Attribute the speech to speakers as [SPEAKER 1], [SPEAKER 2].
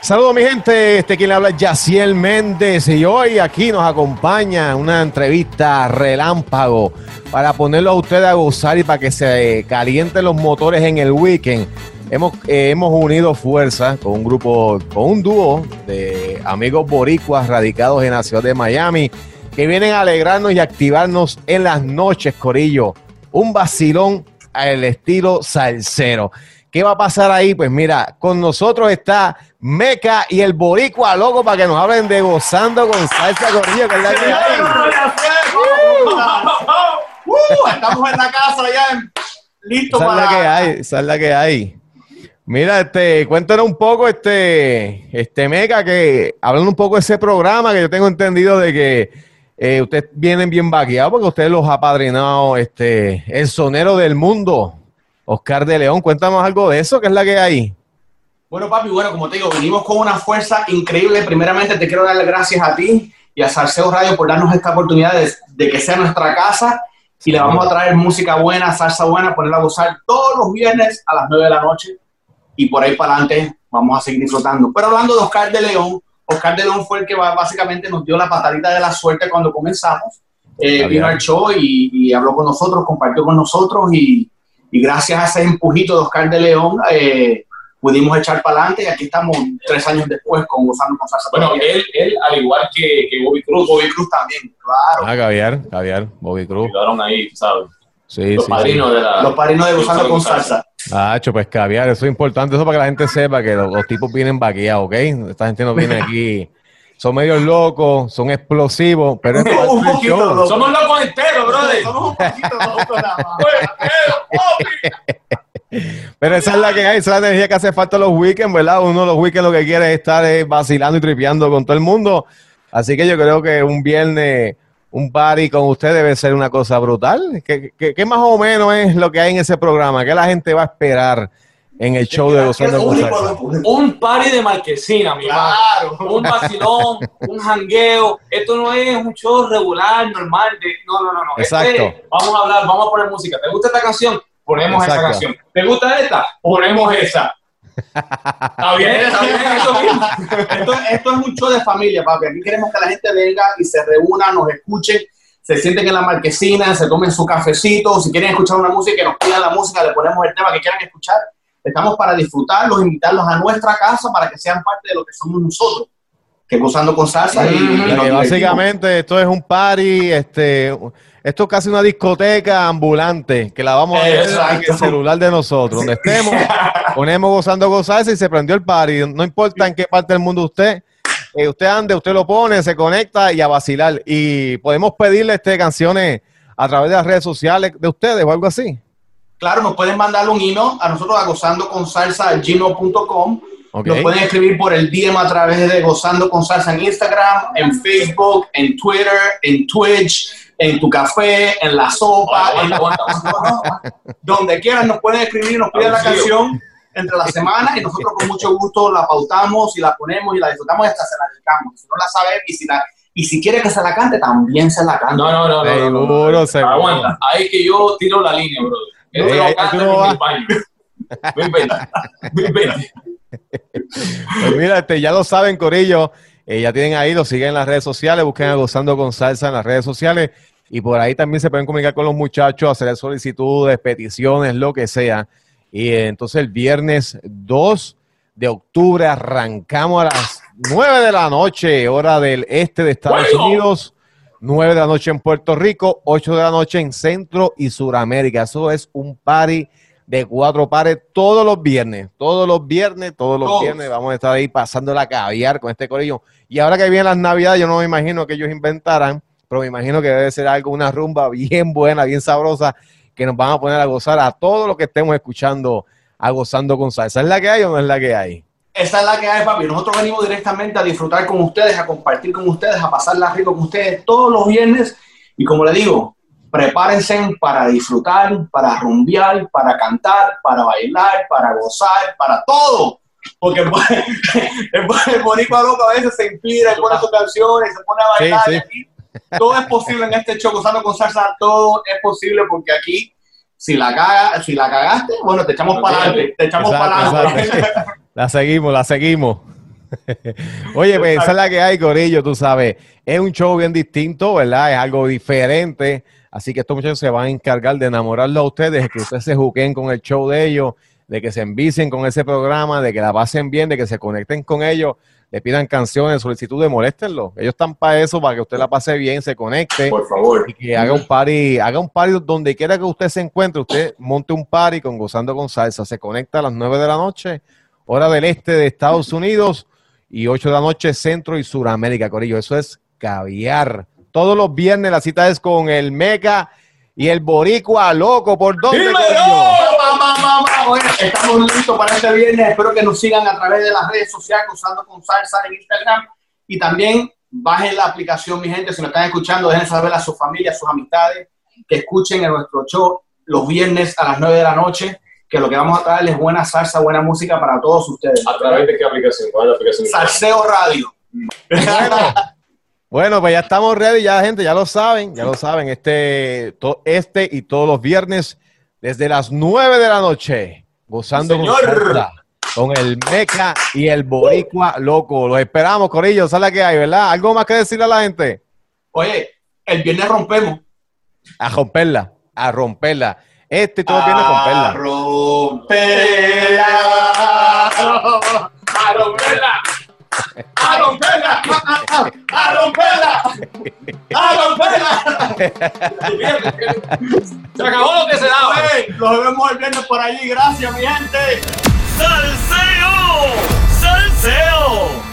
[SPEAKER 1] Saludos mi gente, este quien le habla es Méndez y hoy aquí nos acompaña una entrevista relámpago para ponerlo a ustedes a gozar y para que se calienten los motores en el weekend. Hemos, eh, hemos unido fuerzas con un grupo, con un dúo de amigos boricuas radicados en la ciudad de Miami que vienen a alegrarnos y activarnos en las noches, Corillo. Un vacilón al estilo salsero. ¿Qué va a pasar ahí? Pues mira, con nosotros está Meca y el Boricua Loco para que nos hablen de gozando con salsa Corillo, que es la que hay.
[SPEAKER 2] Uh, estamos en la casa ya, listo para.
[SPEAKER 1] la que hay, esa es la que hay. Mira, este, cuéntanos un poco, este, este Meca, que hablando un poco de ese programa que yo tengo entendido de que eh, ustedes vienen bien vaqueados porque ustedes los ha padrinado, este, el sonero del mundo, Oscar de León. Cuéntanos algo de eso, que es la que hay.
[SPEAKER 2] Bueno, papi, bueno, como te digo, venimos con una fuerza increíble. Primeramente, te quiero dar las gracias a ti y a Salseo Radio por darnos esta oportunidad de, de que sea nuestra casa y le vamos a traer música buena, salsa buena, ponerla a gozar todos los viernes a las 9 de la noche y por ahí para adelante vamos a seguir disfrutando. Pero hablando de Oscar de León, Oscar de León fue el que básicamente nos dio la patadita de la suerte cuando comenzamos. Eh, vino al show y, y habló con nosotros, compartió con nosotros y, y gracias a ese empujito de Oscar de León eh, pudimos echar para adelante y aquí estamos tres años después con Gozando con Salsa.
[SPEAKER 3] Bueno, él, él al igual que, que Bobby Cruz,
[SPEAKER 2] Bobby Cruz también, claro.
[SPEAKER 1] Ah, Caviar, Caviar, Bobby Cruz.
[SPEAKER 3] quedaron ahí, ¿sabes?
[SPEAKER 1] Sí,
[SPEAKER 3] Los
[SPEAKER 1] sí,
[SPEAKER 3] padrinos de la.
[SPEAKER 2] Los padrinos de Gozando con Salsa.
[SPEAKER 1] Ah, pues caviar, eso es importante, eso para que la gente sepa que los, los tipos vienen vaqueados, ¿ok? Esta gente no viene aquí, son medios locos, son explosivos, pero
[SPEAKER 2] Un poquito loco.
[SPEAKER 3] Somos locos enteros, brother.
[SPEAKER 2] Somos un poquito locos nada más.
[SPEAKER 1] Pero esa es la que hay, esa es la energía que hace falta los weekends, ¿verdad? Uno de los weekends lo que quiere es estar eh, vacilando y tripeando con todo el mundo. Así que yo creo que un viernes, un party con usted debe ser una cosa brutal. ¿Qué, qué, qué más o menos es lo que hay en ese programa? ¿Qué la gente va a esperar en el show de
[SPEAKER 2] único,
[SPEAKER 1] Salsa?
[SPEAKER 2] loco.
[SPEAKER 3] Un party de marquesina, mi.
[SPEAKER 2] Claro.
[SPEAKER 3] Un vacilón, un jangueo. Esto no es un show regular, normal. De, no, no, no, no. Esto
[SPEAKER 1] Exacto.
[SPEAKER 3] es- vamos a hablar, vamos a poner música. ¿Te gusta esta canción? Ponemos esa
[SPEAKER 1] Exacto.
[SPEAKER 3] canción. ¿Te gusta esta? Ponemos esa. ¿Está bien? ¿Está bien eso mismo?
[SPEAKER 2] Esto, esto es un show de familia, papi. Aquí queremos que la gente venga y se reúna, nos escuchen, se sienten en la marquesina, se tomen su cafecito. Si quieren escuchar una música, que nos pidan la música, le ponemos el tema que quieran escuchar. Estamos para disfrutarlos, invitarlos a nuestra casa para que sean parte de lo que somos nosotros, que gozando con salsa y,
[SPEAKER 1] básicamente esto es un party, este, esto es casi una discoteca ambulante, que la vamos a ver en el celular de nosotros, donde estemos, ponemos gozando gozarse y se prendió el party. No importa en qué parte del mundo usted, eh, usted ande, usted lo pone, se conecta y a vacilar. Y podemos pedirle este, canciones a través de las redes sociales de ustedes o algo así.
[SPEAKER 2] Claro, nos pueden mandar un email a nosotros a gozando con salsa gmail.com.
[SPEAKER 1] Ok.
[SPEAKER 2] Nos pueden escribir por el DM a través de Gozando con Salsa en Instagram, en Facebook, en Twitter, en Twitch, en tu café, en la sopa, en la- donde quieran nos pueden escribir, nos piden la canción entre la semana y nosotros con mucho gusto la pautamos y la ponemos y la disfrutamos y hasta se la dedicamos. Si no la sabe y si, la, y si quiere que se la cante, también se la canta.
[SPEAKER 3] No, no, no, no. no. Aguanta. Ahí es que yo tiro la línea, brother.
[SPEAKER 1] No. Pues mira, este, ya lo saben, Corillo. eh, ya tienen ahí, lo siguen en las redes sociales, busquen a Gozando con Salsa en las redes sociales. Y por ahí también se pueden comunicar con los muchachos, hacer solicitudes, peticiones, lo que sea. Y eh, entonces el viernes 2 de octubre arrancamos a las 9 de la noche, hora del este de Estados
[SPEAKER 3] ¡Bueno!
[SPEAKER 1] Unidos. 9 de la noche en Puerto Rico, 8 de la noche en Centro y Suramérica. Eso es un party de cuatro pares todos los viernes, todos los viernes, todos los
[SPEAKER 2] Todos.
[SPEAKER 1] viernes. Vamos a estar ahí pasando la caviar con este corillo. Y ahora que vienen las navidades, yo no me imagino que ellos inventaran, pero me imagino que debe ser algo, una rumba bien buena, bien sabrosa, que nos van a poner a gozar a todos los que estemos escuchando, a gozando con salsa. ¿Es la que hay o no es la que hay?
[SPEAKER 2] Esa es la que hay, papi. Nosotros venimos directamente a disfrutar con ustedes, a compartir con ustedes, a pasarla rico con ustedes todos los viernes. Y como le digo, prepárense para disfrutar, para rumbear, para cantar, para bailar, para gozar, para todo. Porque el, el, boricua loco a veces se inspira, y pone sus canciones, se pone a bailar.
[SPEAKER 1] Sí, sí.
[SPEAKER 2] y aquí todo es posible en este show, gozando con salsa, todo es posible porque aquí, si la, caga, si la cagaste, bueno, te echamos para adelante, te echamos para adelante.
[SPEAKER 1] La seguimos, la seguimos. Oye, pues esa es la que hay, Corillo, tú sabes. Es un show bien distinto, ¿verdad? Es algo diferente. Así que estos muchachos se van a encargar de enamorarlo a ustedes, de que ustedes se juquen con el show de ellos, de que se envicen con ese programa, de que la pasen bien, de que se conecten con ellos, le pidan canciones, solicitudes, moléstenlo. Ellos están para eso, para que usted la pase bien, se conecte.
[SPEAKER 2] Por favor.
[SPEAKER 1] Y que haga un party, haga un party donde quiera que usted se encuentre, usted monte un party con Gozando con Salsa. Se conecta a las 9 de la noche, hora del este de Estados Unidos, y 8 de la noche, Centro y Suramérica, Corillo. Eso es caviar. Todos los viernes la cita es con el Meca y el Boricua Loco. ¿Por dónde.
[SPEAKER 2] Mamá, mamá, oye, estamos listos para este viernes. Espero que nos sigan a través de las redes sociales, usando con salsa en Instagram. Y también bajen la aplicación, mi gente. Si nos están escuchando, dejen saber a sus familias, a sus amistades, que escuchen en nuestro show los viernes a las 9 de la noche. Que lo que vamos a traerles es buena salsa, buena música para todos ustedes.
[SPEAKER 4] ¿A través de qué aplicación? ¿Cuál es la aplicación?
[SPEAKER 2] Salseo Radio.
[SPEAKER 1] Bueno, bueno, pues ya estamos ready, ya gente, ya lo saben, ya lo saben, este, to- este y todos los viernes desde las 9 de la noche, gozando con, salsa, con el Meca y el Boricua Loco. Los esperamos, Corillo, la que hay, ¿verdad? ¿Algo más que decirle a la gente?
[SPEAKER 2] Oye, el viernes rompemos.
[SPEAKER 1] A romperla, a romperla. Este y todos los viernes
[SPEAKER 2] A
[SPEAKER 1] romperla.
[SPEAKER 2] romperla.
[SPEAKER 3] ¡A romperla!
[SPEAKER 2] A romperla. A romperla. A romperla.
[SPEAKER 3] Se acabó lo que se daba.
[SPEAKER 2] Los vemos el viernes por allí. Gracias, mi gente.
[SPEAKER 5] ¡Salseo! ¡Salseo!